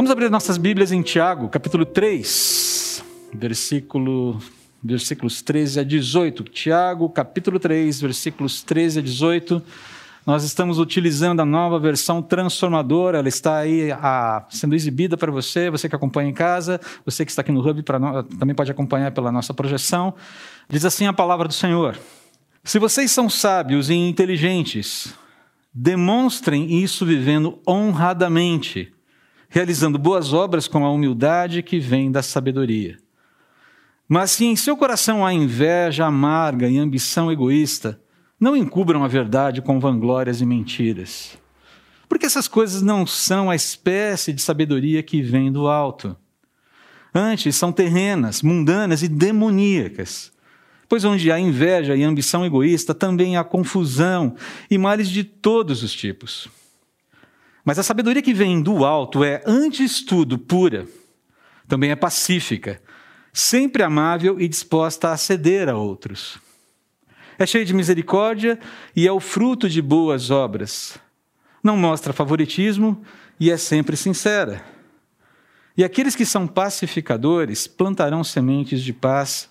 Vamos abrir nossas Bíblias em Tiago, capítulo 3, versículo, versículos 13 a 18. Tiago, capítulo 3, versículos 13 a 18. Nós estamos utilizando a nova versão transformadora, ela está aí a, sendo exibida para você, você que acompanha em casa, você que está aqui no Hub no, também pode acompanhar pela nossa projeção. Diz assim a palavra do Senhor: Se vocês são sábios e inteligentes, demonstrem isso vivendo honradamente, realizando boas obras com a humildade que vem da sabedoria. Mas se em seu coração há inveja amarga e ambição egoísta, não encubram a verdade com vanglórias e mentiras. Porque essas coisas não são a espécie de sabedoria que vem do alto. Antes, são terrenas, mundanas e demoníacas. Pois onde há inveja e ambição egoísta, também há confusão e males de todos os tipos. Mas a sabedoria que vem do alto é, antes tudo, pura, também é pacífica, sempre amável e disposta a ceder a outros é cheio de misericórdia e é o fruto de boas obras. Não mostra favoritismo e é sempre sincera. E aqueles que são pacificadores plantarão sementes de paz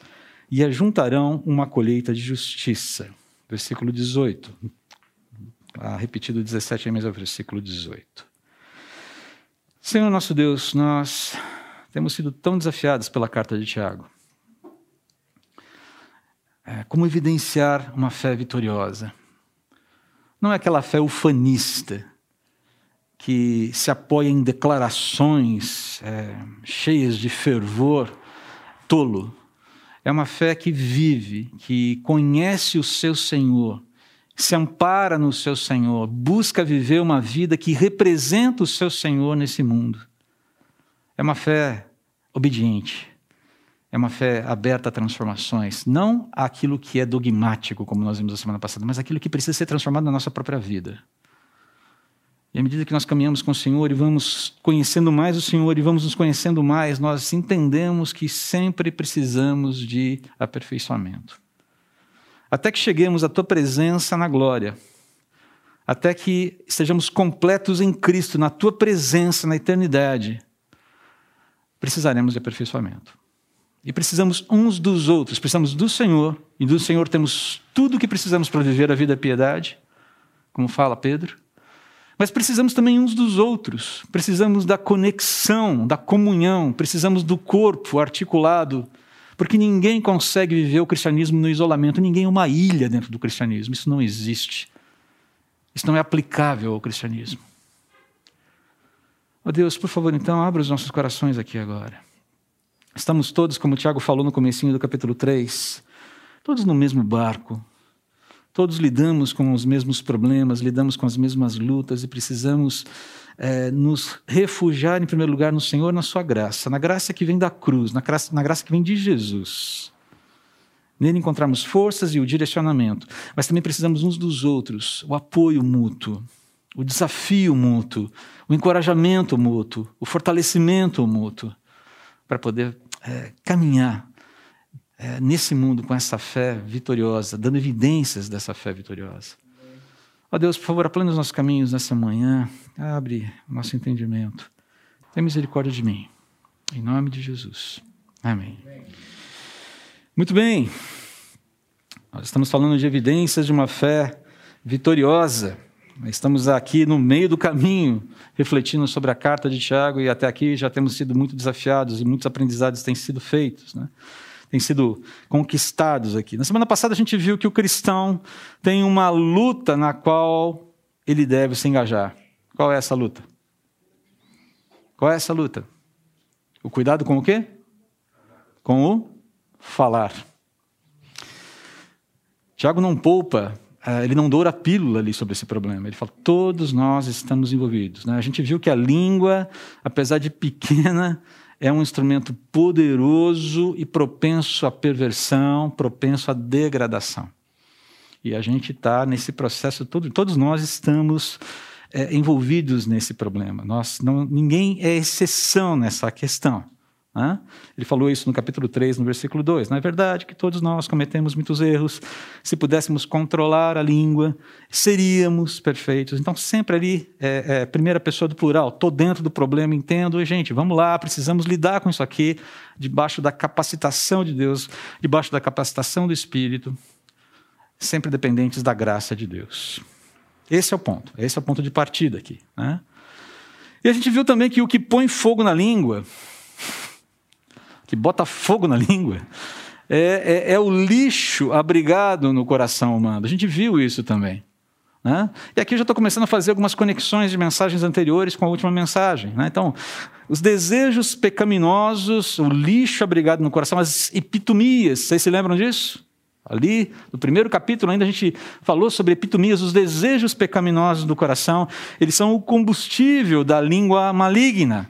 e ajuntarão uma colheita de justiça. Versículo 18. Ah, repetido 17 mas é versículo 18. Senhor nosso Deus, nós temos sido tão desafiados pela carta de Tiago é, como evidenciar uma fé vitoriosa. Não é aquela fé ufanista que se apoia em declarações é, cheias de fervor tolo. É uma fé que vive, que conhece o seu Senhor, se ampara no seu Senhor, busca viver uma vida que representa o seu Senhor nesse mundo. É uma fé obediente, é uma fé aberta a transformações, não aquilo que é dogmático, como nós vimos a semana passada, mas aquilo que precisa ser transformado na nossa própria vida. E à medida que nós caminhamos com o Senhor e vamos conhecendo mais o Senhor e vamos nos conhecendo mais, nós entendemos que sempre precisamos de aperfeiçoamento. Até que cheguemos à tua presença na glória, até que estejamos completos em Cristo, na tua presença na eternidade, precisaremos de aperfeiçoamento. E precisamos uns dos outros, precisamos do Senhor, e do Senhor temos tudo o que precisamos para viver a vida da piedade, como fala Pedro. Mas precisamos também uns dos outros, precisamos da conexão, da comunhão, precisamos do corpo articulado, porque ninguém consegue viver o cristianismo no isolamento, ninguém é uma ilha dentro do cristianismo, isso não existe. Isso não é aplicável ao cristianismo. Oh Deus, por favor, então, abra os nossos corações aqui agora. Estamos todos, como o Tiago falou no comecinho do capítulo 3, todos no mesmo barco. Todos lidamos com os mesmos problemas, lidamos com as mesmas lutas e precisamos é, nos refugiar, em primeiro lugar, no Senhor, na Sua graça, na graça que vem da cruz, na graça, na graça que vem de Jesus. Nele encontramos forças e o direcionamento, mas também precisamos uns dos outros, o apoio mútuo, o desafio mútuo, o encorajamento mútuo, o fortalecimento mútuo, para poder é, caminhar é, nesse mundo com essa fé vitoriosa, dando evidências dessa fé vitoriosa. Ó Deus, por favor, aplane os nossos caminhos nessa manhã, abre o nosso entendimento. Tenha misericórdia de mim. Em nome de Jesus. Amém. Muito bem. Nós estamos falando de evidências de uma fé vitoriosa. Estamos aqui no meio do caminho, refletindo sobre a carta de Tiago, e até aqui já temos sido muito desafiados e muitos aprendizados têm sido feitos, né? Têm sido conquistados aqui. Na semana passada a gente viu que o cristão tem uma luta na qual ele deve se engajar. Qual é essa luta? Qual é essa luta? O cuidado com o quê? Com o falar. Tiago não poupa ah, ele não doura a pílula ali sobre esse problema. Ele fala: todos nós estamos envolvidos. Né? A gente viu que a língua, apesar de pequena, é um instrumento poderoso e propenso à perversão, propenso à degradação. E a gente está nesse processo todo, todos nós estamos é, envolvidos nesse problema. Nós não, ninguém é exceção nessa questão. Ele falou isso no capítulo 3, no versículo 2. Não é verdade que todos nós cometemos muitos erros. Se pudéssemos controlar a língua, seríamos perfeitos. Então, sempre ali, é, é, primeira pessoa do plural, estou dentro do problema, entendo. E, gente, vamos lá, precisamos lidar com isso aqui, debaixo da capacitação de Deus, debaixo da capacitação do Espírito, sempre dependentes da graça de Deus. Esse é o ponto, esse é o ponto de partida aqui. Né? E a gente viu também que o que põe fogo na língua que bota fogo na língua, é, é, é, o lixo abrigado no coração humano. A gente viu isso também. Né? E aqui eu já estou começando a fazer algumas conexões de mensagens anteriores com a última mensagem. Né? Então, os desejos pecaminosos, o lixo abrigado no coração, as epitomias, vocês se lembram disso? Ali, no primeiro capítulo, ainda a gente falou sobre epitomias, os desejos pecaminosos do coração, eles são o combustível da língua maligna.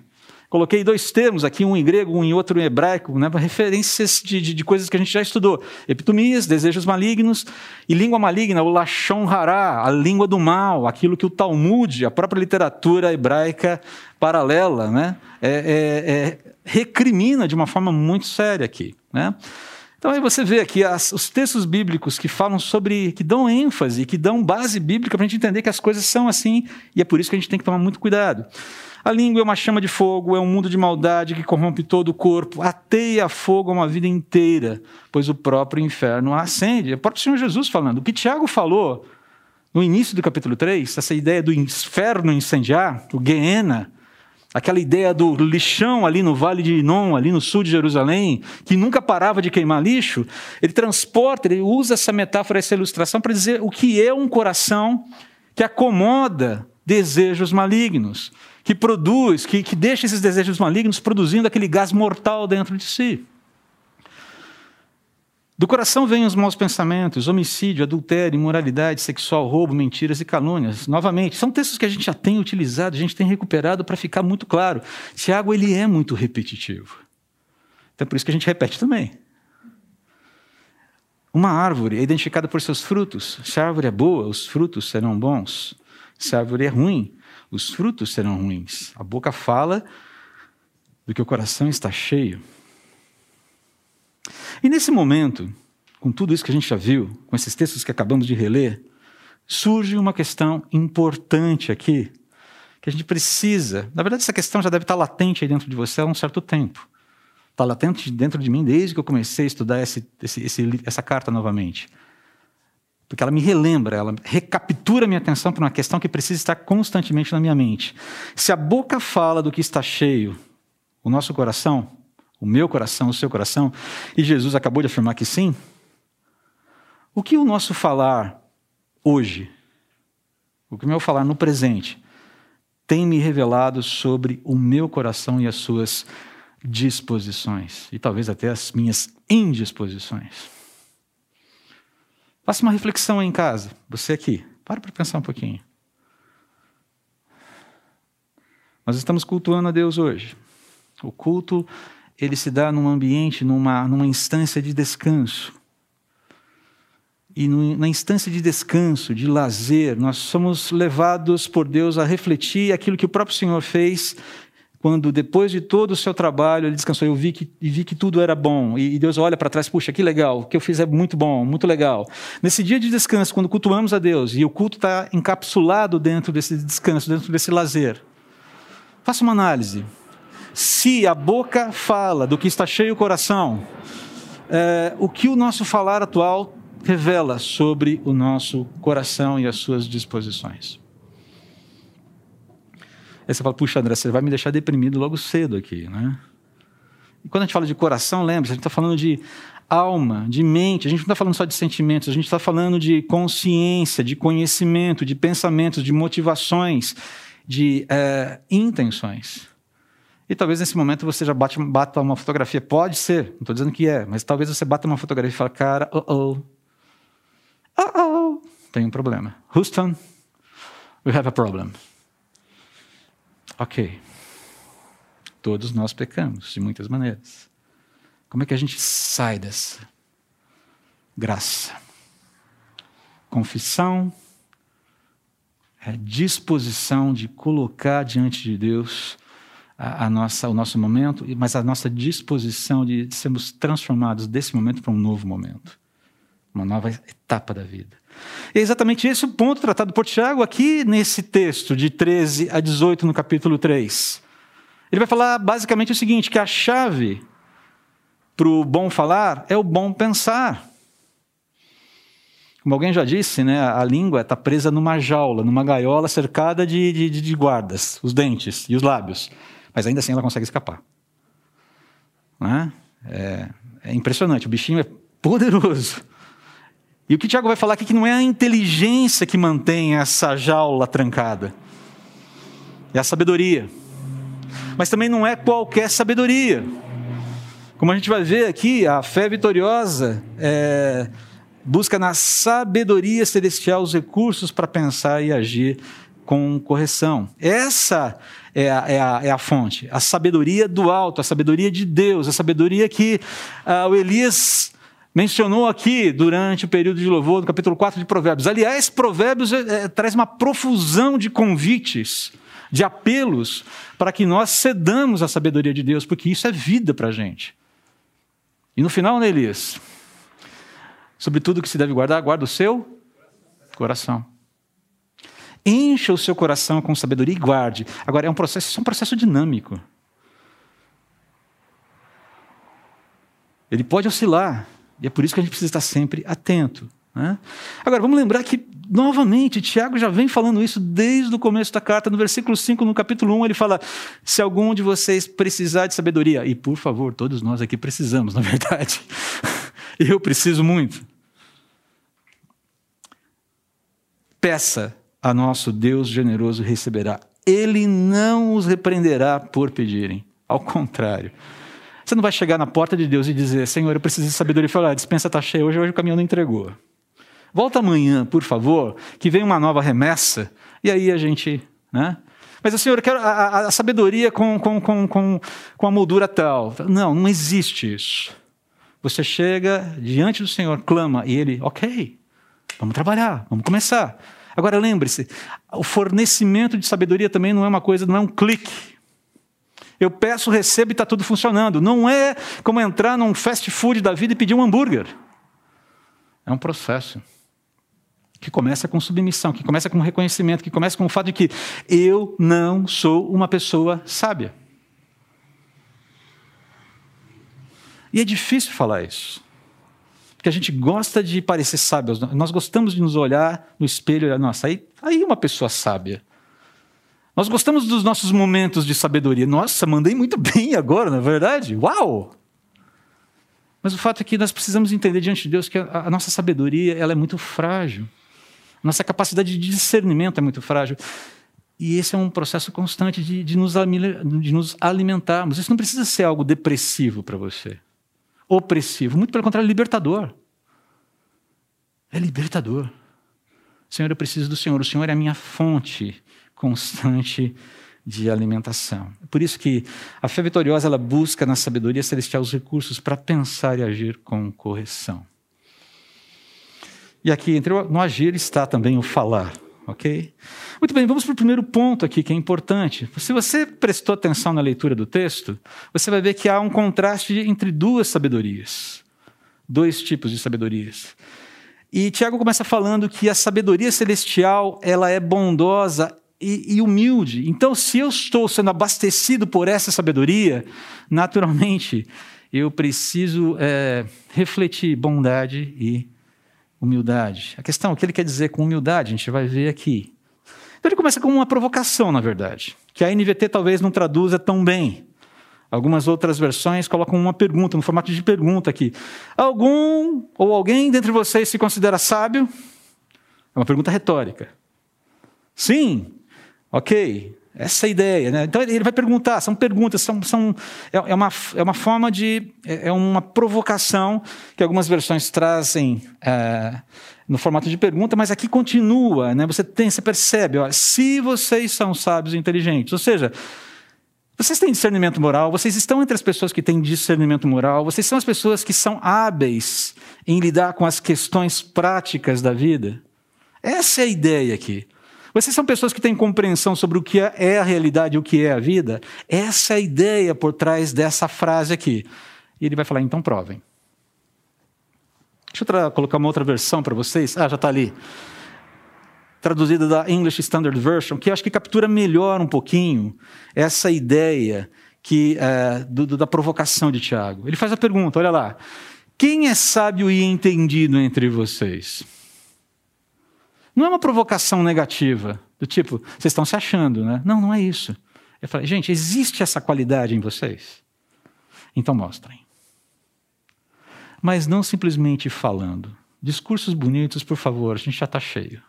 Coloquei dois termos aqui, um em grego, um em outro em hebraico, né, referências de, de, de, coisas que a gente já estudou. Epitomias, desejos malignos, e língua maligna, o lashon hará, a língua do mal, aquilo que o Talmud, a própria literatura hebraica paralela, né, é, é, é, recrimina de uma forma muito séria aqui. Né? Então aí você vê aqui as, os textos bíblicos que falam sobre, que dão ênfase, que dão base bíblica para a gente entender que as coisas são assim, e é por isso que a gente tem que tomar muito cuidado. A língua é uma chama de fogo, é um mundo de maldade que corrompe todo o corpo, ateia fogo a uma vida inteira, pois o próprio inferno a acende. É o próprio Senhor Jesus falando. O que Tiago falou no início do capítulo 3, essa ideia do inferno incendiar, o Geena, aquela ideia do lixão ali no vale de Inon, ali no sul de Jerusalém, que nunca parava de queimar lixo, ele transporta, ele usa essa metáfora, essa ilustração para dizer o que é um coração que acomoda desejos malignos que produz, que, que deixa esses desejos malignos produzindo aquele gás mortal dentro de si. Do coração vêm os maus pensamentos, homicídio, adultério, imoralidade sexual, roubo, mentiras e calúnias. Novamente, são textos que a gente já tem utilizado, a gente tem recuperado para ficar muito claro. Tiago, ele é muito repetitivo. Então, é por isso que a gente repete também. Uma árvore é identificada por seus frutos. Se a árvore é boa, os frutos serão bons. Se a árvore é ruim, os frutos serão ruins. A boca fala do que o coração está cheio. E nesse momento, com tudo isso que a gente já viu, com esses textos que acabamos de reler, surge uma questão importante aqui, que a gente precisa. Na verdade, essa questão já deve estar latente aí dentro de você há um certo tempo. Está latente dentro de mim desde que eu comecei a estudar esse, esse, esse, essa carta novamente porque ela me relembra, ela recaptura minha atenção para uma questão que precisa estar constantemente na minha mente. Se a boca fala do que está cheio, o nosso coração, o meu coração, o seu coração, e Jesus acabou de afirmar que sim, o que o nosso falar hoje, o que o meu falar no presente, tem me revelado sobre o meu coração e as suas disposições, e talvez até as minhas indisposições? Faça uma reflexão aí em casa, você aqui. Para para pensar um pouquinho. Nós estamos cultuando a Deus hoje. O culto, ele se dá num ambiente, numa, numa instância de descanso. E no, na instância de descanso, de lazer, nós somos levados por Deus a refletir aquilo que o próprio Senhor fez quando depois de todo o seu trabalho ele descansou, eu vi que, vi que tudo era bom, e, Deus olha para trás, puxa, que legal, o que eu fiz é muito bom, muito legal. Nesse dia de descanso, quando cultuamos a Deus, e o culto está encapsulado dentro desse descanso, dentro desse lazer, faça uma análise. Se a boca fala do que está cheio o coração, é, o que o nosso falar atual revela sobre o nosso coração e as suas disposições? Aí você fala, puxa, André, você vai me deixar deprimido logo cedo aqui, né? E quando a gente fala de coração, lembra, a gente está falando de alma, de mente, a gente não está falando só de sentimentos, a gente está falando de consciência, de conhecimento, de pensamentos, de motivações, de é, intenções. E talvez nesse momento você já bate, bata uma fotografia, pode ser, não estou dizendo que é, mas talvez você bata uma fotografia e fale, cara, oh oh, oh oh, tem um problema. Houston, we have a problem. Ok. Todos nós pecamos de muitas maneiras. Como é que a gente sai dessa? Graça. Confissão é disposição de colocar diante de Deus a, a, nossa, o nosso momento, mas a nossa disposição de sermos transformados desse momento para um novo momento, uma nova etapa da vida. E é exatamente esse o ponto tratado por Tiago aqui nesse texto, de 13 a 18, no capítulo 3. Ele vai falar basicamente o seguinte: que a chave para o bom falar é o bom pensar. Como alguém já disse, né, a língua está presa numa jaula, numa gaiola cercada de, de, de guardas, os dentes e os lábios mas ainda assim ela consegue escapar. É? é, é impressionante, o bichinho é poderoso. E o que o Tiago vai falar aqui é que não é a inteligência que mantém essa jaula trancada, é a sabedoria. Mas também não é qualquer sabedoria. Como a gente vai ver aqui, a fé vitoriosa é, busca na sabedoria celestial os recursos para pensar e agir com correção. Essa é a, é, a, é a, fonte, a sabedoria do alto, a sabedoria de Deus, a sabedoria que ah, o Elias mencionou aqui durante o período de louvor, no capítulo 4 de Provérbios. Aliás, Provérbios é, é, traz uma profusão de convites, de apelos, para que nós cedamos a sabedoria de Deus, porque isso é vida para a gente. E no final, né? Sobre tudo que se deve guardar, guarda o seu coração. Encha o seu coração com sabedoria e guarde. Agora, é um processo, é um processo dinâmico. Ele pode oscilar. E é por isso que a gente precisa estar sempre atento. Né? Agora, vamos lembrar que, novamente, Tiago já vem falando isso desde o começo da carta. No versículo 5, no capítulo 1, ele fala: Se algum de vocês precisar de sabedoria, e por favor, todos nós aqui precisamos, na verdade. Eu preciso muito. Peça a nosso Deus generoso receberá. Ele não os repreenderá por pedirem. Ao contrário. Você não vai chegar na porta de Deus e dizer: Senhor, eu preciso de sabedoria. E falar: a dispensa está cheia hoje, hoje o caminhão não entregou. Volta amanhã, por favor, que vem uma nova remessa. E aí a gente. Né? Mas, Senhor, eu quero a, a, a sabedoria com, com, com, com, com a moldura tal. Não, não existe isso. Você chega diante do Senhor, clama, e Ele, ok, vamos trabalhar, vamos começar. Agora lembre-se, o fornecimento de sabedoria também não é uma coisa, não é um clique. Eu peço, recebo e está tudo funcionando. Não é como entrar num fast food da vida e pedir um hambúrguer. É um processo que começa com submissão, que começa com reconhecimento, que começa com o fato de que eu não sou uma pessoa sábia. E é difícil falar isso. Porque a gente gosta de parecer sábios. Nós gostamos de nos olhar no espelho e olhar, nossa, aí, aí uma pessoa sábia. Nós gostamos dos nossos momentos de sabedoria. Nossa, mandei muito bem agora, na é verdade? Uau! Mas o fato é que nós precisamos entender diante de Deus que a, nossa sabedoria ela é muito frágil. A nossa capacidade de discernimento é muito frágil. E esse é um processo constante de, de, nos, de nos alimentarmos. Isso não precisa ser algo depressivo para você opressivo. Muito pelo contrário, libertador. É libertador. Senhor, eu preciso do Senhor. O Senhor é a minha fonte constante de alimentação. Por isso que a fé vitoriosa ela busca na sabedoria celestial os recursos para pensar e agir com correção. E aqui, entre no agir, está também o falar, ok? Muito bem, vamos para o primeiro ponto aqui, que é importante. Se você prestou atenção na leitura do texto, você vai ver que há um contraste entre duas sabedorias. Dois tipos de sabedorias. E Tiago começa falando que a sabedoria celestial ela é bondosa e, e, humilde. Então, se eu estou sendo abastecido por essa sabedoria, naturalmente eu preciso é, refletir bondade e humildade. A questão, o que ele quer dizer com humildade, a gente vai ver aqui. Então ele começa com uma provocação, na verdade, que a NVT talvez não traduza tão bem. Algumas outras versões colocam uma pergunta, no formato de pergunta aqui. Algum ou alguém dentre vocês se considera sábio? É uma pergunta retórica. Sim, ok. Essa é a ideia. Né? Então ele vai perguntar, são perguntas, são, são, é, é, uma, é uma forma de. É, é uma provocação que algumas versões trazem é, no formato de pergunta, mas aqui continua, né? Você tem, você percebe, ó, se vocês são sábios e inteligentes, ou seja, vocês têm discernimento moral, vocês estão entre as pessoas que têm discernimento moral, vocês são as pessoas que são hábeis em lidar com as questões práticas da vida. Essa é a ideia aqui. Vocês são pessoas que têm compreensão sobre o que é a realidade e o que é a vida? Essa é a ideia por trás dessa frase aqui. E ele vai falar, então provem. Deixa eu colocar uma outra versão para vocês. Ah, já está ali. Traduzida da English Standard Version, que acho que captura melhor um pouquinho essa ideia que é, do, da provocação de Tiago. Ele faz a pergunta: olha lá. Quem é sábio e entendido entre vocês? Não é uma provocação negativa, do tipo, vocês estão se achando, né? Não, não é isso. Eu falei, gente, existe essa qualidade em vocês? Então mostrem. Mas não simplesmente falando. Discursos bonitos, por favor, a gente já está cheio.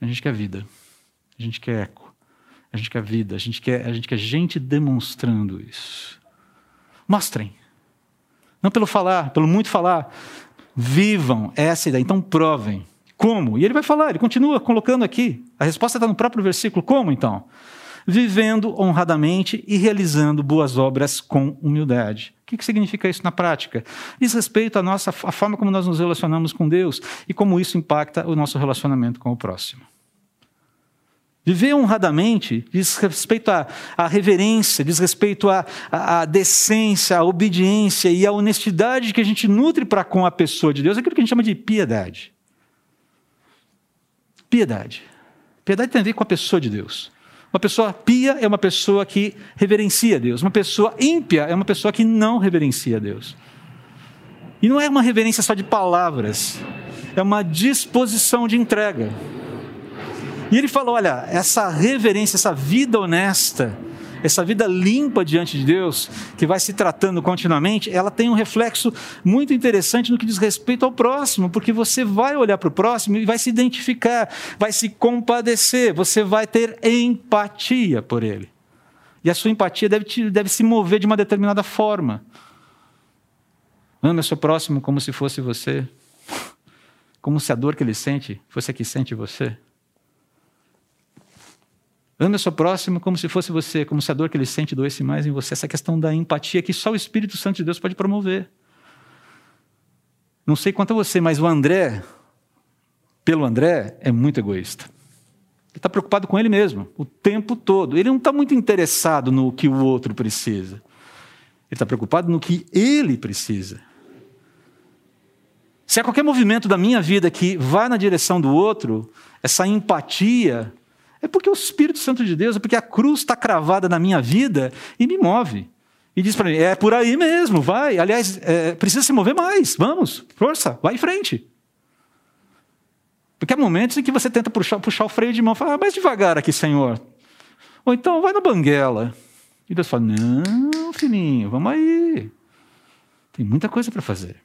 A gente quer vida. A gente quer eco. A gente quer vida. A gente quer, a gente quer gente demonstrando isso. Mostrem. Não pelo falar, pelo muito falar. Vivam essa ideia. Então provem. Como? E ele vai falar, ele continua colocando aqui. A resposta está no próprio versículo. Como então? Vivendo honradamente e realizando boas obras com humildade. O que significa isso na prática? Diz respeito à nossa à forma como nós nos relacionamos com Deus e como isso impacta o nosso relacionamento com o próximo. Viver honradamente diz respeito à, à reverência, diz respeito à, à, à, decência, à obediência e à honestidade que a gente nutre para com a pessoa de Deus, aquilo que a gente chama de piedade. Piedade. Piedade tem a ver com a pessoa de Deus. Uma pessoa pia é uma pessoa que reverencia Deus. Uma pessoa ímpia é uma pessoa que não reverencia Deus. E não é uma reverência só de palavras, é uma disposição de entrega. E ele falou: olha, essa reverência, essa vida honesta, essa vida limpa diante de Deus, que vai se tratando continuamente, ela tem um reflexo muito interessante no que diz respeito ao próximo, porque você vai olhar para o próximo e vai se identificar, vai se compadecer, você vai ter empatia por ele. E a sua empatia deve, te, deve se mover de uma determinada forma. Ame o seu próximo como se fosse você, como se a dor que ele sente fosse a que sente você. Ame o seu próximo como se fosse você, como se a dor que ele sente doesse mais em você. Essa questão da empatia que só o Espírito Santo de Deus pode promover. Não sei quanto a você, mas o André, pelo André, é muito egoísta. Ele está preocupado com ele mesmo, o tempo todo. Ele não está muito interessado no que o outro precisa. Ele está preocupado no que ele precisa. Se há qualquer movimento da minha vida que vá na direção do outro, essa empatia é porque o Espírito Santo de Deus, é porque a cruz está cravada na minha vida e me move. E diz para mim: é por aí mesmo, vai. Aliás, é, precisa se mover mais, vamos, força, vai em frente. Porque há momentos em que você tenta puxar, puxar o freio de mão fala: ah, mais devagar aqui, Senhor. Ou então, vai na banguela. E Deus fala: não, filhinho, vamos aí. Tem muita coisa para fazer.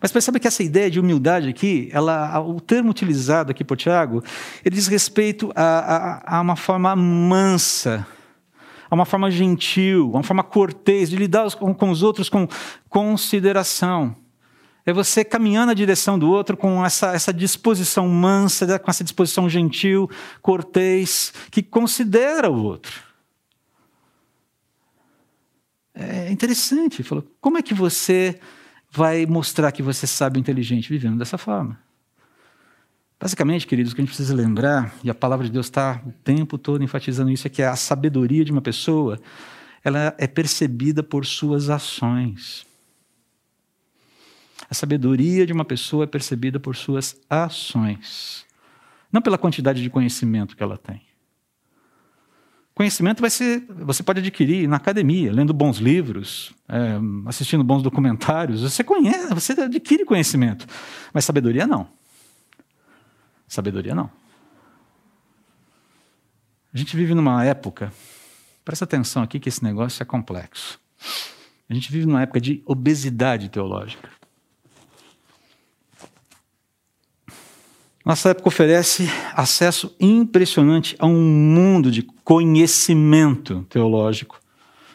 Mas percebe que essa ideia de humildade aqui, ela, o termo utilizado aqui por Tiago, ele diz respeito a, a, a uma forma mansa, a uma forma gentil, a uma forma cortês, de lidar com, com os outros com consideração. É você caminhar na direção do outro com essa, essa disposição mansa, com essa disposição gentil, cortês, que considera o outro. É interessante. Falou, como é que você vai mostrar que você sabe inteligente vivendo dessa forma. Basicamente, queridos, o que a gente precisa lembrar, e a palavra de Deus está o tempo todo enfatizando isso, é que a sabedoria de uma pessoa ela é percebida por suas ações. A sabedoria de uma pessoa é percebida por suas ações, não pela quantidade de conhecimento que ela tem. Conhecimento vai ser, você pode adquirir na academia, lendo bons livros, é, assistindo bons documentários. Você conhece, você adquire conhecimento, mas sabedoria não. Sabedoria não. A gente vive numa época, presta atenção aqui que esse negócio é complexo. A gente vive numa época de obesidade teológica. Nossa época oferece acesso impressionante a um mundo de conhecimento teológico,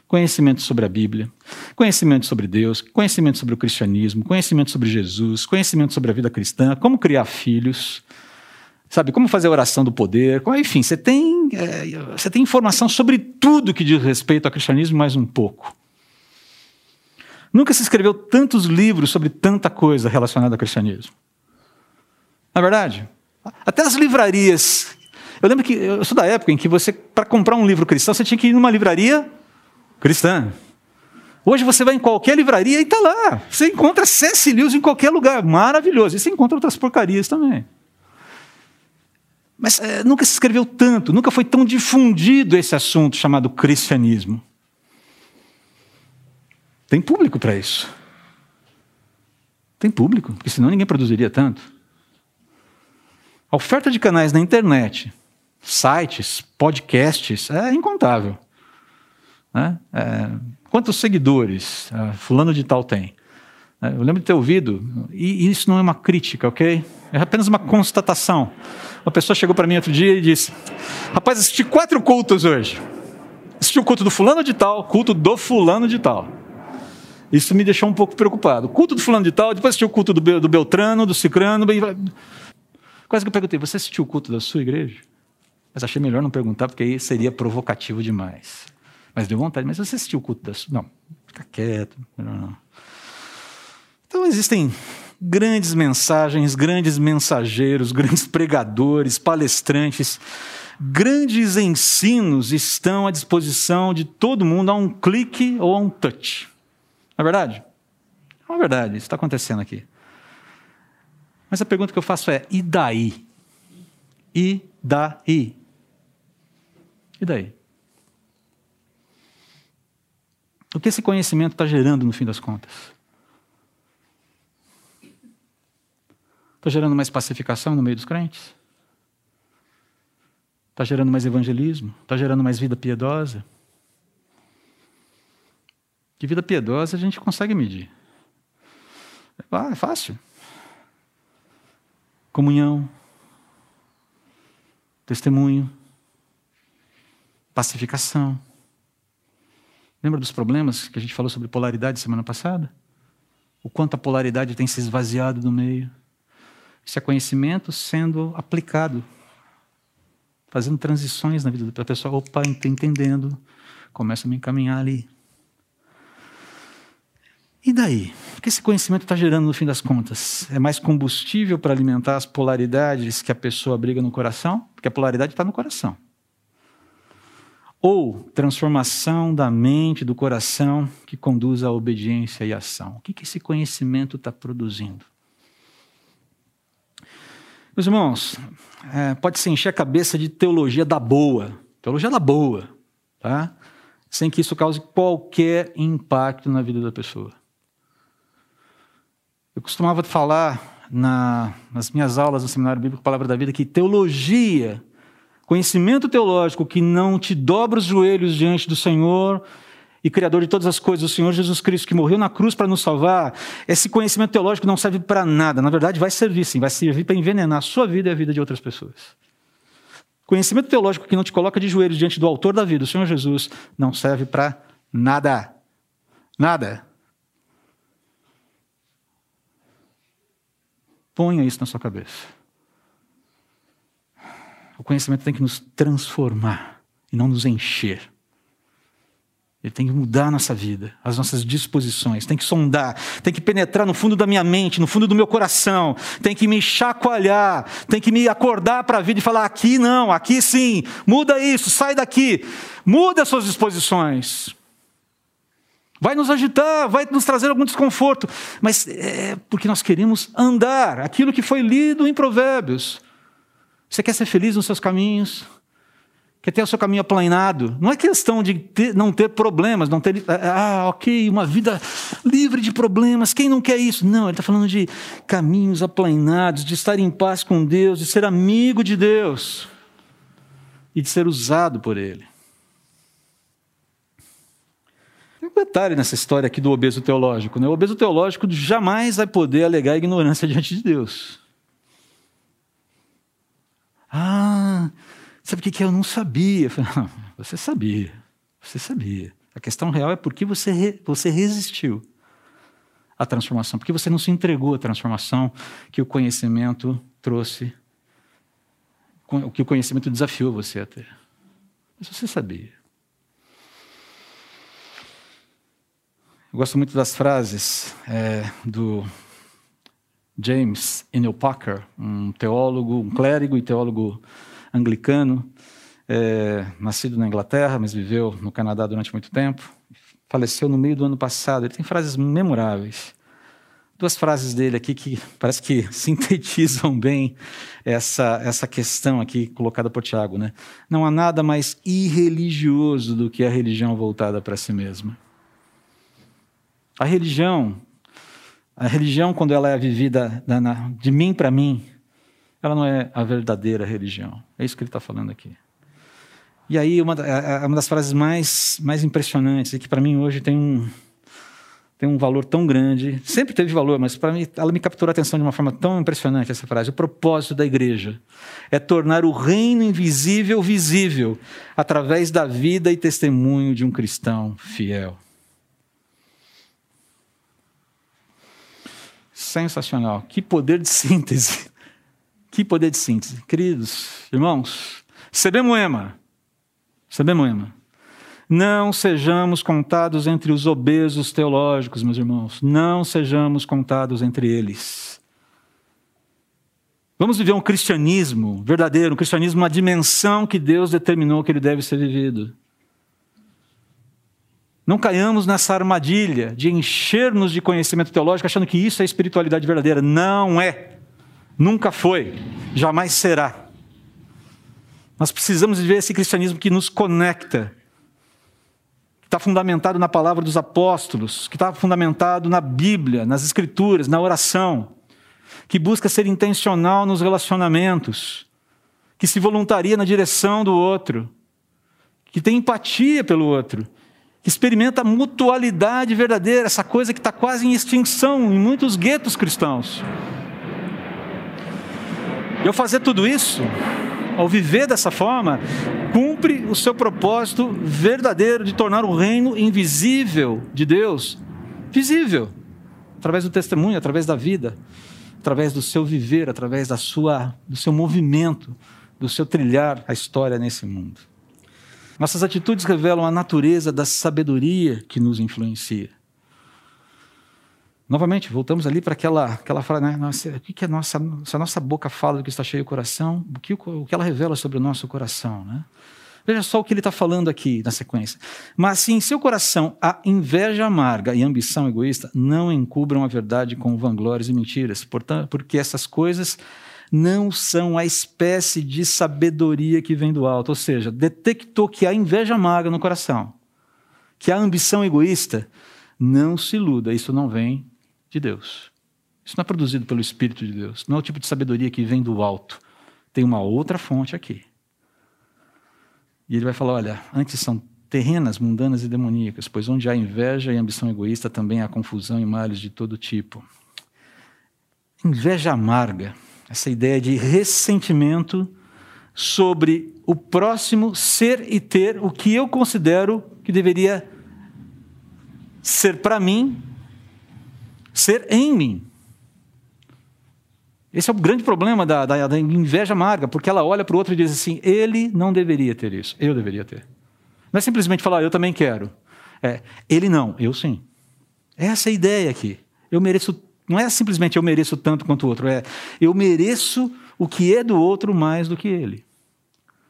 conhecimento sobre a Bíblia, conhecimento sobre Deus, conhecimento sobre o cristianismo, conhecimento sobre Jesus, conhecimento sobre a vida cristã, como criar filhos, sabe, como fazer a oração do poder, enfim, você tem, é, você tem informação sobre tudo que diz respeito ao cristianismo, mais um pouco. Nunca se escreveu tantos livros sobre tanta coisa relacionada ao cristianismo. Na é verdade, Até as livrarias. Eu lembro que eu sou da época em que você, para comprar um livro cristão, você tinha que ir numa livraria cristã. Hoje você vai em qualquer livraria e está lá. Você encontra C.S. Lewis em qualquer lugar. Maravilhoso. E você encontra outras porcarias também. Mas é, nunca se escreveu tanto, nunca foi tão difundido esse assunto chamado cristianismo. Tem público para isso. Tem público, porque senão ninguém produziria tanto. A oferta de canais na internet, sites, podcasts, é incontável. Né? É, quantos seguidores uh, fulano de tal tem? É, eu lembro de ter ouvido, e isso não é uma crítica, ok? É apenas uma constatação. Uma pessoa chegou para mim outro dia e disse: Rapaz, assisti quatro cultos hoje. Assisti o culto do fulano de tal, culto do fulano de tal. Isso me deixou um pouco preocupado. Culto do fulano de tal, depois assisti o culto do Beltrano, do Cicrano. Quase que eu perguntei: Você assistiu o culto da sua igreja? Mas achei melhor não perguntar, porque aí seria provocativo demais. Mas deu vontade, mas você assistiu o culto da sua. Não, fica quieto. Melhor não. Então existem grandes mensagens, grandes mensageiros, grandes pregadores, palestrantes, grandes ensinos estão à disposição de todo mundo a um clique ou a um touch. Não é verdade? É verdade, isso está acontecendo aqui. Mas a pergunta que eu faço é: e daí? E daí? E daí? O que esse conhecimento está gerando no fim das contas? Está gerando mais pacificação no meio dos crentes? Está gerando mais evangelismo? Está gerando mais vida piedosa? Que vida piedosa a gente consegue medir. Ah, é fácil. Comunhão, testemunho, pacificação. Lembra dos problemas que a gente falou sobre polaridade semana passada? O quanto a polaridade tem se esvaziado no meio. Isso é conhecimento sendo aplicado, fazendo transições na vida da pessoa. Opa, estou entendendo, começa a me encaminhar ali. E daí? O que esse conhecimento está gerando no fim das contas? É mais combustível para alimentar as polaridades que a pessoa briga no coração? Porque a polaridade está no coração ou transformação da mente, do coração, que conduz à obediência e ação. O que, esse conhecimento está produzindo? Meus irmãos, é, pode se encher a cabeça de teologia da boa, teologia da boa, tá? sem que isso cause qualquer impacto na vida da pessoa. Eu costumava falar na, nas minhas aulas no Seminário Bíblico Palavra da Vida que teologia Conhecimento teológico que não te dobra os joelhos diante do Senhor e Criador de todas as coisas, o Senhor Jesus Cristo, que morreu na cruz para nos salvar, esse conhecimento teológico não serve para nada. Na verdade, vai servir sim, vai servir para envenenar a sua vida e a vida de outras pessoas. Conhecimento teológico que não te coloca de joelhos diante do Autor da vida, o Senhor Jesus, não serve para nada. Nada. Ponha isso na sua cabeça. O conhecimento tem que nos transformar e não nos encher. Ele tem que mudar a nossa vida, as nossas disposições, tem que sondar, tem que penetrar no fundo da minha mente, no fundo do meu coração, tem que me chacoalhar, tem que me acordar para a vida e falar: aqui não, aqui sim, muda isso, sai daqui, muda as suas disposições. Vai nos agitar, vai nos trazer algum desconforto, mas é porque nós queremos andar, aquilo que foi lido em Provérbios. Você quer ser feliz nos seus caminhos? Quer ter o seu caminho aplanado? Não é questão de ter, não ter problemas, não ter. Ah, ok, uma vida livre de problemas. Quem não quer isso? Não, ele está falando de caminhos aplanados, de estar em paz com Deus, de ser amigo de Deus e de ser usado por Ele. Tem um detalhe nessa história aqui do obeso teológico. Né? O obeso teológico jamais vai poder alegar ignorância diante de Deus. Ah, sabe o que, que eu não sabia? Você sabia, você sabia. A questão real é por que você, re, você resistiu à transformação, porque você não se entregou à transformação que o conhecimento trouxe, que o conhecimento desafiou você a ter. Mas você sabia. Eu gosto muito das frases é, do James Inel Packer, um teólogo, um clérigo e teólogo anglicano, é, nascido na Inglaterra, mas viveu no Canadá durante muito tempo. Faleceu no meio do ano passado. Ele tem frases memoráveis. Duas frases dele aqui que parece que sintetizam bem essa, essa questão aqui colocada por Tiago. Né? Não há nada mais irreligioso do que a religião voltada para si mesma. A religião, a religião quando ela é vivida de mim para mim, ela não é a verdadeira religião. É isso que ele está falando aqui. E aí, uma, uma das frases mais, mais impressionantes, e que para mim hoje tem um, tem um valor tão grande, sempre teve valor, mas para mim ela me capturou a atenção de uma forma tão impressionante, essa frase. O propósito da igreja é tornar o reino invisível visível através da vida e testemunho de um cristão fiel. Sensacional. Que poder de síntese. Que poder de síntese. Queridos irmãos, Sebemoema, Sebemoema, não sejamos contados entre os obesos teológicos, meus irmãos. Não sejamos contados entre eles. Vamos viver um cristianismo verdadeiro, um cristianismo na dimensão que Deus determinou que ele deve ser vivido. Não caiamos nessa armadilha de encher-nos de conhecimento teológico achando que isso é espiritualidade verdadeira. Não é. Nunca foi, jamais será. Nós precisamos viver esse cristianismo que nos conecta, que está fundamentado na palavra dos apóstolos, que está fundamentado na Bíblia, nas Escrituras, na oração, que busca ser intencional nos relacionamentos, que se voluntaria na direção do outro, que tem empatia pelo outro, experimenta a mutualidade verdadeira, essa coisa que está quase em extinção em muitos guetos cristãos. E ao fazer tudo isso, ao viver dessa forma, cumpre o seu propósito verdadeiro de tornar o reino invisível de Deus visível, através do testemunho, através da vida, através do seu viver, através da sua, do seu movimento, do seu trilhar a história nesse mundo. Nossas atitudes revelam a natureza da sabedoria que nos influencia. Novamente, voltamos ali para aquela, aquela frase, né? Nossa, o que, que nossa, se a nossa boca fala do que está cheio o coração, o que, o que ela revela sobre o nosso coração, né? Veja só o que ele está falando aqui na sequência. Mas se em seu coração há inveja amarga e ambição egoísta, não encubram a verdade com vanglórias e mentiras, portanto, porque essas coisas não são a espécie de sabedoria que vem do alto. Ou seja, detectou que há inveja amarga no coração, que há ambição egoísta, não se iluda, isso não vem de Deus. Isso não é produzido pelo Espírito de Deus. Não é o tipo de sabedoria que vem do alto. Tem uma outra fonte aqui. E ele vai falar: olha, antes são terrenas, mundanas e demoníacas, pois onde há inveja e ambição egoísta também há confusão e males de todo tipo. Inveja amarga, essa ideia de ressentimento sobre o próximo ser e ter o que eu considero que deveria ser para mim ser em mim. Esse é o grande problema da, da, da inveja amarga, porque ela olha para o outro e diz assim: ele não deveria ter isso, eu deveria ter. Não é simplesmente falar, eu também quero. É, ele não, eu sim. Essa é a ideia aqui. Eu mereço, não é simplesmente eu mereço tanto quanto o outro, é eu mereço o que é do outro mais do que ele.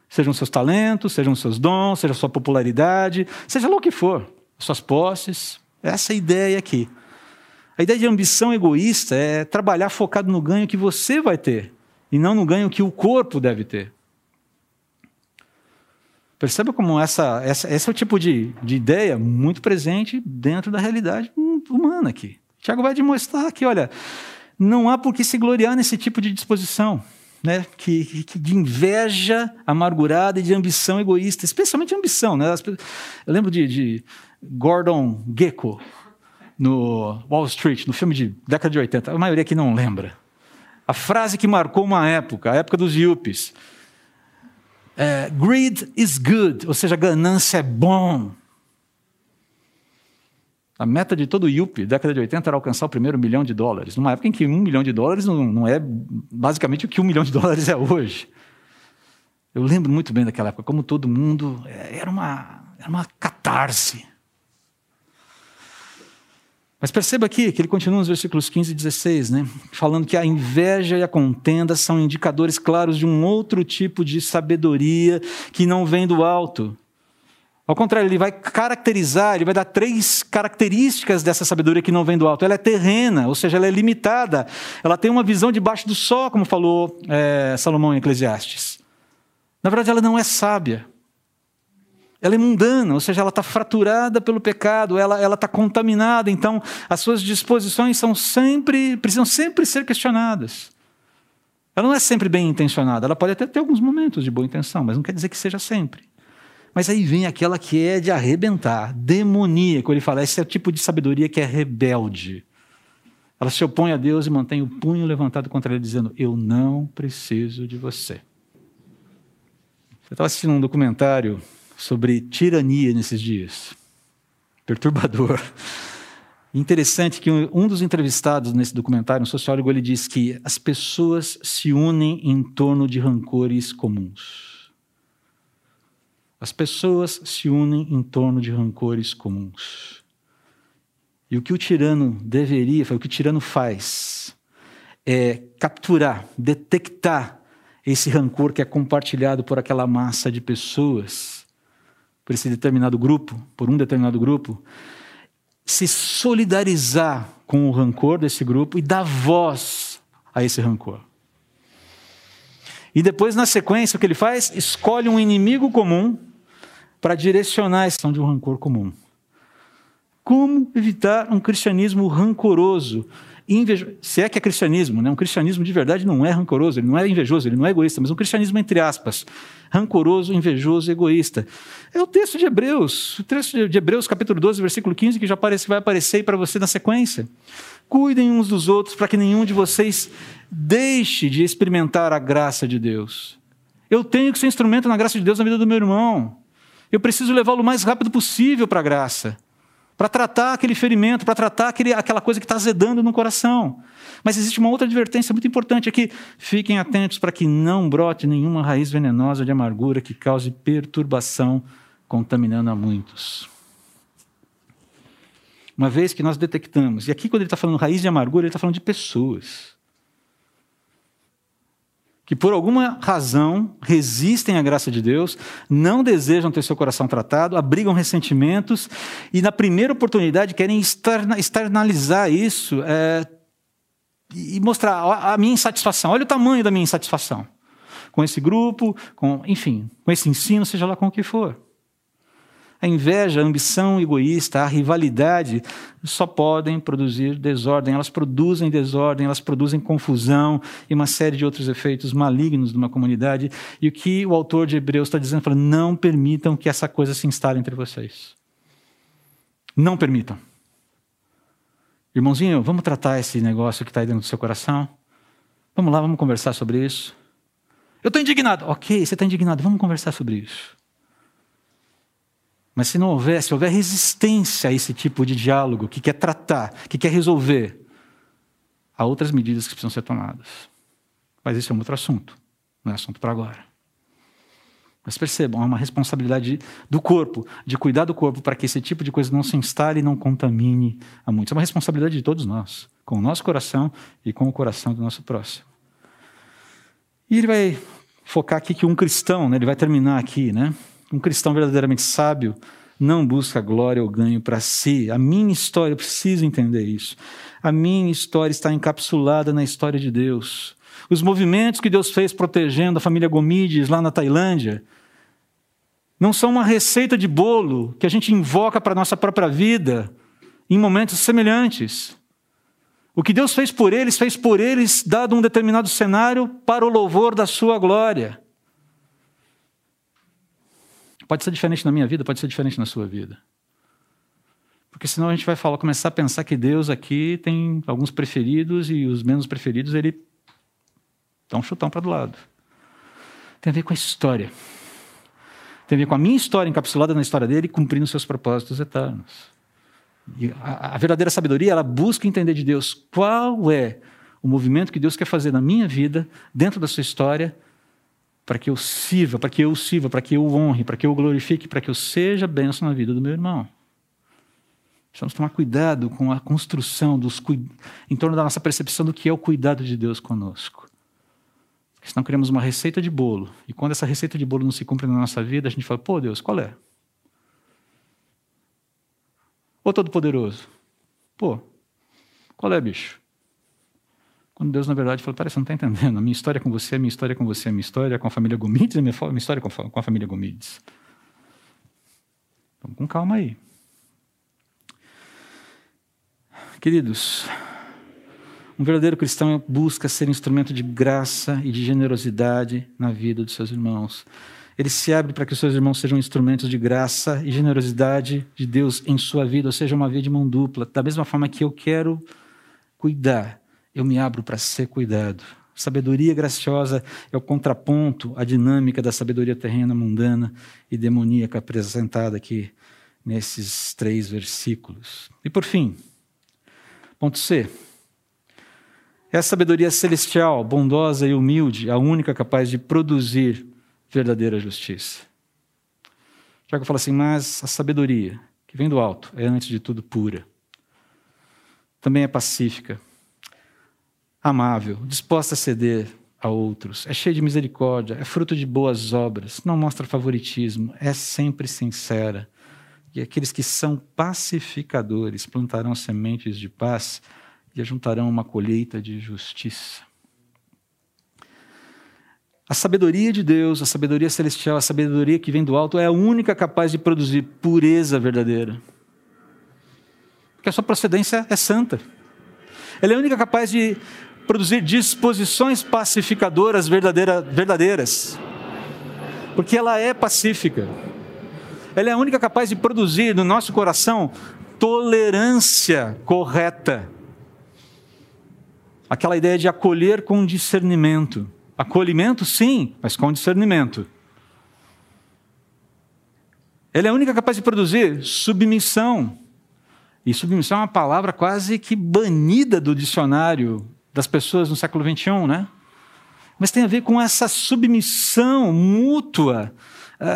Sejam seus talentos, sejam seus dons, seja sua popularidade, seja lá o que for, suas posses. Essa é a ideia aqui. A ideia de ambição egoísta é trabalhar focado no ganho que você vai ter e não no ganho que o corpo deve ter. Perceba como essa, essa, esse é o tipo de, de ideia muito presente dentro da realidade humana aqui. Tiago vai demonstrar que, olha, não há por que se gloriar nesse tipo de disposição, né? que, que de inveja amargurada e de ambição egoísta, especialmente ambição. Né? Eu lembro de, de Gordon Gekko, no Wall Street, no filme de década de 80, a maioria aqui não lembra. A frase que marcou uma época, a época dos yuppies. É, Greed is good, ou seja, ganância é bom. A meta de todo yuppie, década de 80, era alcançar o primeiro milhão de dólares. Numa época em que um milhão de dólares não, não é basicamente o que um milhão de dólares é hoje. Eu lembro muito bem daquela época, como todo mundo, é, era uma, era uma catarse. Mas perceba aqui que ele continua nos versículos 15 e 16, né? falando que a inveja e a contenda são indicadores claros de um outro tipo de sabedoria que não vem do alto. Ao contrário, ele vai caracterizar, ele vai dar três características dessa sabedoria que não vem do alto. Ela é terrena, ou seja, ela é limitada. Ela tem uma visão debaixo do sol, como falou é, Salomão em Eclesiastes. Na verdade, ela não é sábia. Ela é mundana, ou seja, ela está fraturada pelo pecado, ela está contaminada, então as suas disposições são sempre, precisam sempre ser questionadas. Ela não é sempre bem intencionada, ela pode até ter alguns momentos de boa intenção, mas não quer dizer que seja sempre. Mas aí vem aquela que é de arrebentar, demoníaco. Ele fala: esse é o tipo de sabedoria que é rebelde. Ela se opõe a Deus e mantém o punho levantado contra ele, dizendo: Eu não preciso de você. Eu estava assistindo um documentário sobre tirania nesses dias. Perturbador. Interessante que um dos entrevistados nesse documentário, um sociólogo, ele diz que as pessoas se unem em torno de rancores comuns. As pessoas se unem em torno de rancores comuns. E o que o tirano deveria, o que o tirano faz, é capturar, detectar esse rancor que é compartilhado por aquela massa de pessoas, por esse determinado grupo, por um determinado grupo, se solidarizar com o rancor desse grupo e dar voz a esse rancor. E depois, na sequência, o que ele faz? Escolhe um inimigo comum para direcionar a ação de um rancor comum. Como evitar um cristianismo rancoroso? Invejo... Se é que é cristianismo, né? um cristianismo de verdade não é rancoroso, ele não é invejoso, ele não é egoísta, mas um cristianismo entre aspas, rancoroso, invejoso, egoísta. É o texto de Hebreus, o texto de Hebreus, capítulo 12, versículo 15, que já aparece, vai aparecer para você na sequência. Cuidem uns dos outros para que nenhum de vocês deixe de experimentar a graça de Deus. Eu tenho que ser instrumento na graça de Deus na vida do meu irmão. Eu preciso levá-lo o mais rápido possível para a graça, para tratar aquele ferimento, para tratar aquele, aquela coisa que está azedando no coração. Mas existe uma outra advertência muito importante aqui. Fiquem atentos para que não brote nenhuma raiz venenosa de amargura que cause perturbação, contaminando a muitos. Uma vez que nós detectamos, e aqui quando ele está falando raiz de amargura, ele está falando de pessoas que por alguma razão resistem à graça de Deus, não desejam ter seu coração tratado, abrigam ressentimentos e, na primeira oportunidade, querem externalizar isso é, e mostrar a minha insatisfação. Olha o tamanho da minha insatisfação com esse grupo, com, enfim, com esse ensino, seja lá com o que for. A inveja, a ambição egoísta, a rivalidade só podem produzir desordem. Elas produzem desordem, elas produzem confusão e uma série de outros efeitos malignos de uma comunidade. E o que o autor de Hebreus está dizendo, fala, não permitam que essa coisa se instale entre vocês. Não permitam. Irmãozinho, vamos tratar esse negócio que está aí dentro do seu coração? Vamos lá, vamos conversar sobre isso. Eu estou indignado. Ok, você está indignado, vamos conversar sobre isso. Mas se não houver, se houver resistência a esse tipo de diálogo, que quer tratar, que quer resolver, há outras medidas que precisam ser tomadas. Mas esse é um outro assunto, não é assunto para agora. Mas percebam, há uma responsabilidade do corpo, de cuidar do corpo para que esse tipo de coisa não se instale e não contamine a muitos. É uma responsabilidade de todos nós, com o nosso coração e com o coração do nosso próximo. E ele vai focar aqui que um cristão, né, ele vai terminar aqui, né? Um cristão verdadeiramente sábio não busca glória ou ganho para si. A minha história, eu preciso entender isso. A minha história está encapsulada na história de Deus. Os movimentos que Deus fez protegendo a família Gomides lá na Tailândia não são uma receita de bolo que a gente invoca para a nossa própria vida em momentos semelhantes. O que Deus fez por eles, fez por eles, dado um determinado cenário, para o louvor da sua glória. Pode ser diferente na minha vida, pode ser diferente na sua vida. Porque senão a gente vai falar, começar a pensar que Deus aqui tem alguns preferidos e os menos preferidos ele dá um chutão para do lado. Tem a ver com a história. Tem a ver com a minha história encapsulada na história dele, cumprindo seus propósitos eternos. A, a verdadeira sabedoria, ela busca entender de Deus qual é o movimento que Deus quer fazer na minha vida, dentro da sua história, para que eu sirva, para que eu sirva, para que eu honre, para que eu glorifique, para que eu seja bênção na vida do meu irmão. Precisamos tomar cuidado com a construção dos, em torno da nossa percepção do que é o cuidado de Deus conosco. Porque senão criamos uma receita de bolo. E quando essa receita de bolo não se cumpre na nossa vida, a gente fala, pô Deus, qual é? Ô Todo-Poderoso, pô, qual é, bicho? Quando Deus, na verdade, falou: Peraí, você não está entendendo. A minha história com você, a minha história com você, a minha história com a família Gomides, a minha, minha história com, com a família Gomides. Vamos com calma aí. Queridos, um verdadeiro cristão busca ser instrumento de graça e de generosidade na vida dos seus irmãos. Ele se abre para que os seus irmãos sejam instrumentos de graça e generosidade de Deus em sua vida, ou seja, uma via de mão dupla. Da mesma forma que eu quero cuidar eu me abro para ser cuidado. Sabedoria graciosa é o contraponto à dinâmica da sabedoria terrena, mundana e demoníaca apresentada aqui nesses três versículos. E por fim, ponto C. É a sabedoria celestial, bondosa e humilde, a única capaz de produzir verdadeira justiça. Eu falo assim, mas a sabedoria que vem do alto é, antes de tudo, pura. Também é pacífica, amável, disposta a ceder a outros, é cheia de misericórdia, é fruto de boas obras, não mostra favoritismo, é sempre sincera. E aqueles que são pacificadores plantarão sementes de paz e ajuntarão uma colheita de justiça. A sabedoria de Deus, a sabedoria celestial, a sabedoria que vem do alto é a única capaz de produzir pureza verdadeira. Porque a sua procedência é santa. Ela é a única capaz de produzir disposições pacificadoras verdadeira, verdadeiras. Porque ela é pacífica. Ela é a única capaz de produzir no nosso coração tolerância correta. Aquela ideia de acolher com discernimento. Acolhimento, sim, mas com discernimento. Ela é a única capaz de produzir submissão. E submissão é uma palavra quase que banida do dicionário das pessoas no século XXI, né? Mas tem a ver com essa submissão mútua.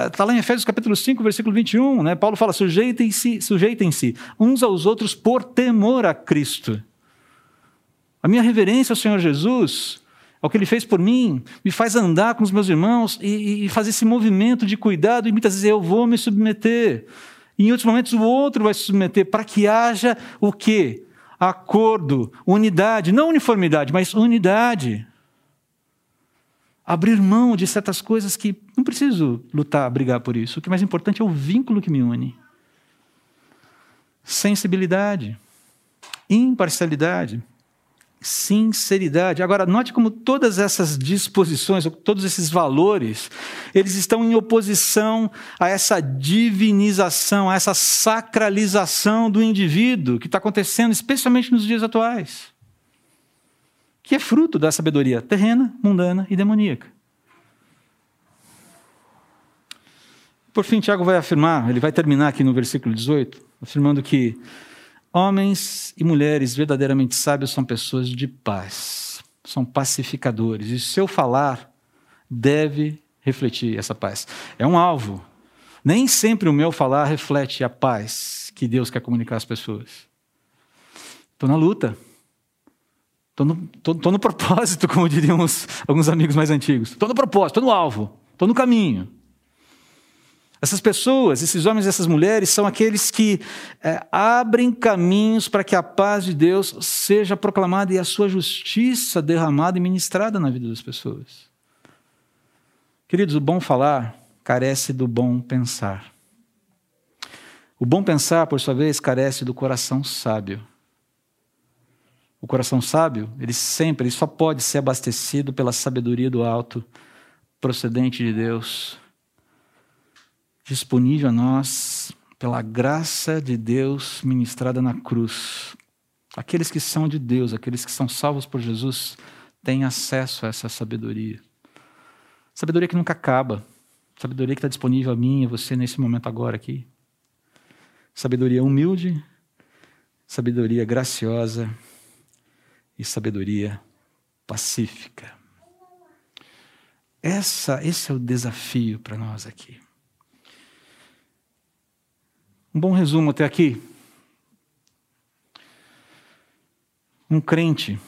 Está uh, lá em Efésios capítulo 5, versículo 21, né? Paulo fala: sujeitem-se sujeitem uns aos outros por temor a Cristo. A minha reverência ao Senhor Jesus, ao que Ele fez por mim, me faz andar com os meus irmãos e, e fazer esse movimento de cuidado, e muitas vezes eu vou me submeter. E em outros momentos o outro vai se submeter para que haja o quê? Acordo, unidade, não uniformidade, mas unidade. Abrir mão de certas coisas que não preciso lutar, brigar por isso. O que é mais importante é o vínculo que me une. Sensibilidade, imparcialidade sinceridade. Agora, note como todas essas disposições, todos esses valores, eles estão em oposição a essa divinização, a essa sacralização do indivíduo que está acontecendo, especialmente nos dias atuais, que é fruto da sabedoria terrena, mundana e demoníaca. Por fim, Tiago vai afirmar, ele vai terminar aqui no versículo 18, afirmando que Homens e mulheres verdadeiramente sábios são pessoas de paz, são pacificadores, e seu falar deve refletir essa paz. É um alvo. Nem sempre o meu falar reflete a paz que Deus quer comunicar às pessoas. Estou na luta. Estou no, no propósito, como diriam uns, alguns amigos mais antigos. Estou no propósito, estou no alvo, estou no caminho. Essas pessoas, esses homens e essas mulheres, são aqueles que é, abrem caminhos para que a paz de Deus seja proclamada e a sua justiça derramada e ministrada na vida das pessoas. Queridos, o bom falar carece do bom pensar. O bom pensar, por sua vez, carece do coração sábio. O coração sábio, ele sempre, ele só pode ser abastecido pela sabedoria do alto, procedente de Deus disponível a nós pela graça de Deus ministrada na cruz. Aqueles que são de Deus, aqueles que são salvos por Jesus, têm acesso a essa sabedoria. Sabedoria que nunca acaba. Sabedoria que está disponível a mim e a você nesse momento agora aqui. Sabedoria humilde, sabedoria graciosa e sabedoria pacífica. Essa, esse é o desafio para nós aqui. Um bom resumo até aqui. Um crente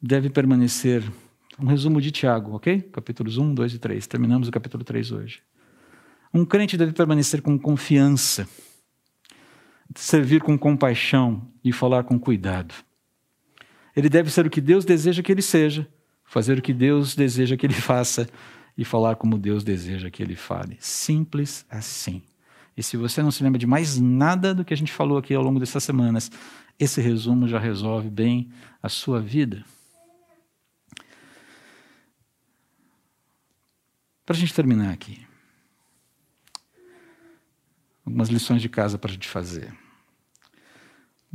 deve permanecer. Um resumo de Tiago, ok? Capítulos 1, 2 e 3. Terminamos o capítulo 3 hoje. Um crente deve permanecer com confiança, servir com compaixão e falar com cuidado. Ele deve ser o que Deus deseja que ele seja, fazer o que Deus deseja que ele faça e falar como Deus deseja que ele fale. Simples assim. E se você não se lembra de mais nada do que a gente falou aqui ao longo dessas semanas, esse resumo já resolve bem a sua vida. Para a gente terminar aqui, algumas lições de casa para a gente fazer.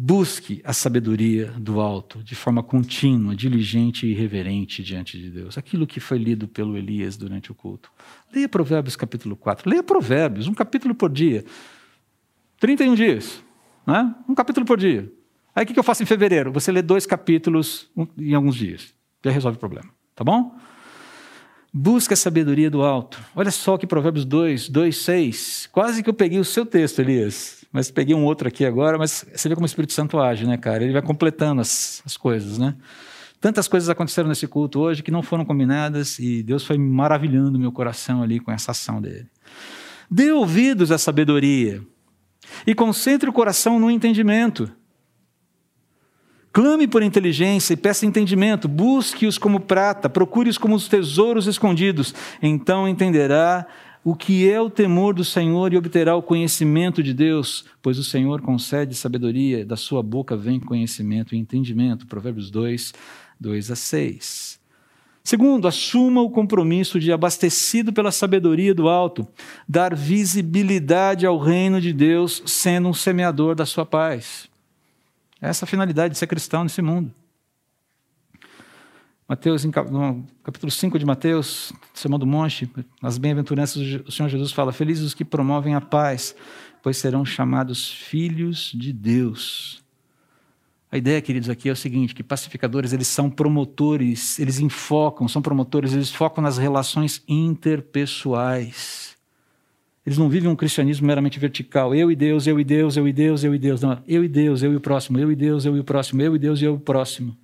Busque a sabedoria do alto de forma contínua, diligente e reverente diante de Deus. Aquilo que foi lido pelo Elias durante o culto. Leia Provérbios capítulo 4. Leia Provérbios, um capítulo por dia. 31 dias. Né? Um capítulo por dia. Aí o que eu faço em fevereiro? Você lê dois capítulos em alguns dias. Já resolve o problema. Tá bom? Busca a sabedoria do alto. Olha só que Provérbios 2, 2, 6. Quase que eu peguei o seu texto, Elias. Mas peguei um outro aqui agora, mas você vê como o Espírito Santo age, né, cara? Ele vai completando as, as coisas, né? Tantas coisas aconteceram nesse culto hoje que não foram combinadas e Deus foi maravilhando meu coração ali com essa ação dele. Dê ouvidos à sabedoria e concentre o coração no entendimento. Clame por inteligência e peça entendimento, busque-os como prata, procure-os como os tesouros escondidos, então entenderá o que é o temor do Senhor e obterá o conhecimento de Deus, pois o Senhor concede sabedoria, da sua boca vem conhecimento e entendimento. Provérbios 2, 2 a 6. Segundo, assuma o compromisso de, abastecido pela sabedoria do alto, dar visibilidade ao reino de Deus, sendo um semeador da sua paz. Essa é a finalidade de ser cristão nesse mundo. Mateus, no capítulo 5 de Mateus, Sermão do Monte, nas bem-aventuranças, o Senhor Jesus fala: Felizes os que promovem a paz, pois serão chamados filhos de Deus. A ideia, queridos, aqui é o seguinte: que pacificadores eles são promotores, eles enfocam, são promotores, eles focam nas relações interpessoais. Eles não vivem um cristianismo meramente vertical. Eu e Deus, eu e Deus, eu e Deus, eu e Deus. Não, eu e Deus, eu e o próximo, eu e Deus, eu e o próximo, eu e Deus e eu e o próximo.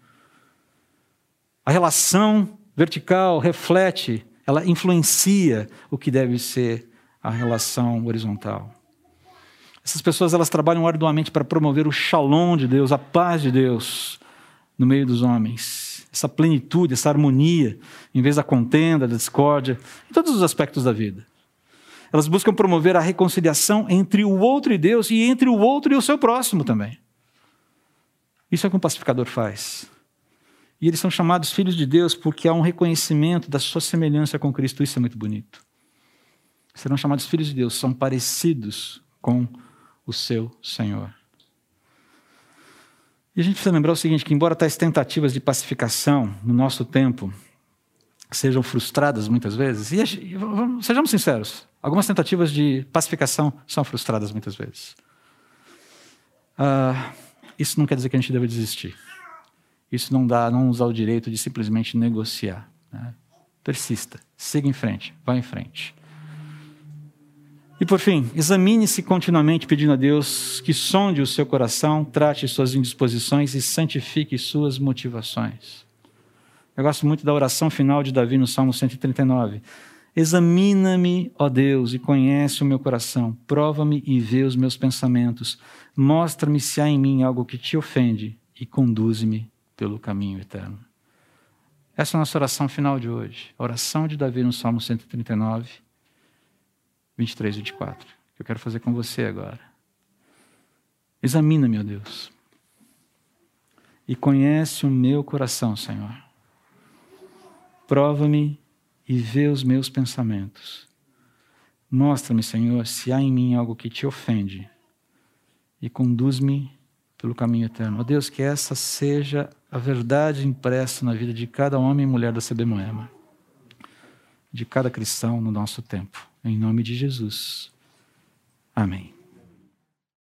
A relação vertical reflete, ela influencia o que deve ser a relação horizontal. Essas pessoas elas trabalham arduamente para promover o shalom de Deus, a paz de Deus no meio dos homens. Essa plenitude, essa harmonia, em vez da contenda, da discórdia, em todos os aspectos da vida. Elas buscam promover a reconciliação entre o outro e Deus e entre o outro e o seu próximo também. Isso é o que um pacificador faz. E eles são chamados filhos de Deus porque há um reconhecimento da sua semelhança com Cristo. Isso é muito bonito. Serão chamados filhos de Deus, são parecidos com o seu Senhor. E a gente precisa lembrar o seguinte: que embora tais tentativas de pacificação no nosso tempo sejam frustradas muitas vezes, e sejamos sinceros, Algumas tentativas de pacificação são frustradas muitas vezes. Uh, isso não quer dizer que a gente deva desistir. Isso não dá, não dá o direito de simplesmente negociar. Né? Persista, siga em frente, vá em frente. E por fim, examine-se continuamente pedindo a Deus que sonde o seu coração, trate suas indisposições e santifique suas motivações. Eu gosto muito da oração final de Davi no Salmo 139. Examina-me, ó Deus, e conhece o meu coração. Prova-me e vê os meus pensamentos. Mostra-me se há em mim algo que te ofende e conduz-me pelo caminho eterno. Essa é a nossa oração final de hoje. A oração de Davi no Salmo 139, 23 e 24. Que eu quero fazer com você agora. Examina-me, ó Deus. E conhece o meu coração, Senhor. Prova-me e vê os meus pensamentos. Mostra-me, Senhor, se há em mim algo que te ofende e conduz-me pelo caminho eterno. Ó oh Deus, que essa seja a verdade impressa na vida de cada homem e mulher da CB Moema, de cada cristão no nosso tempo. Em nome de Jesus. Amém.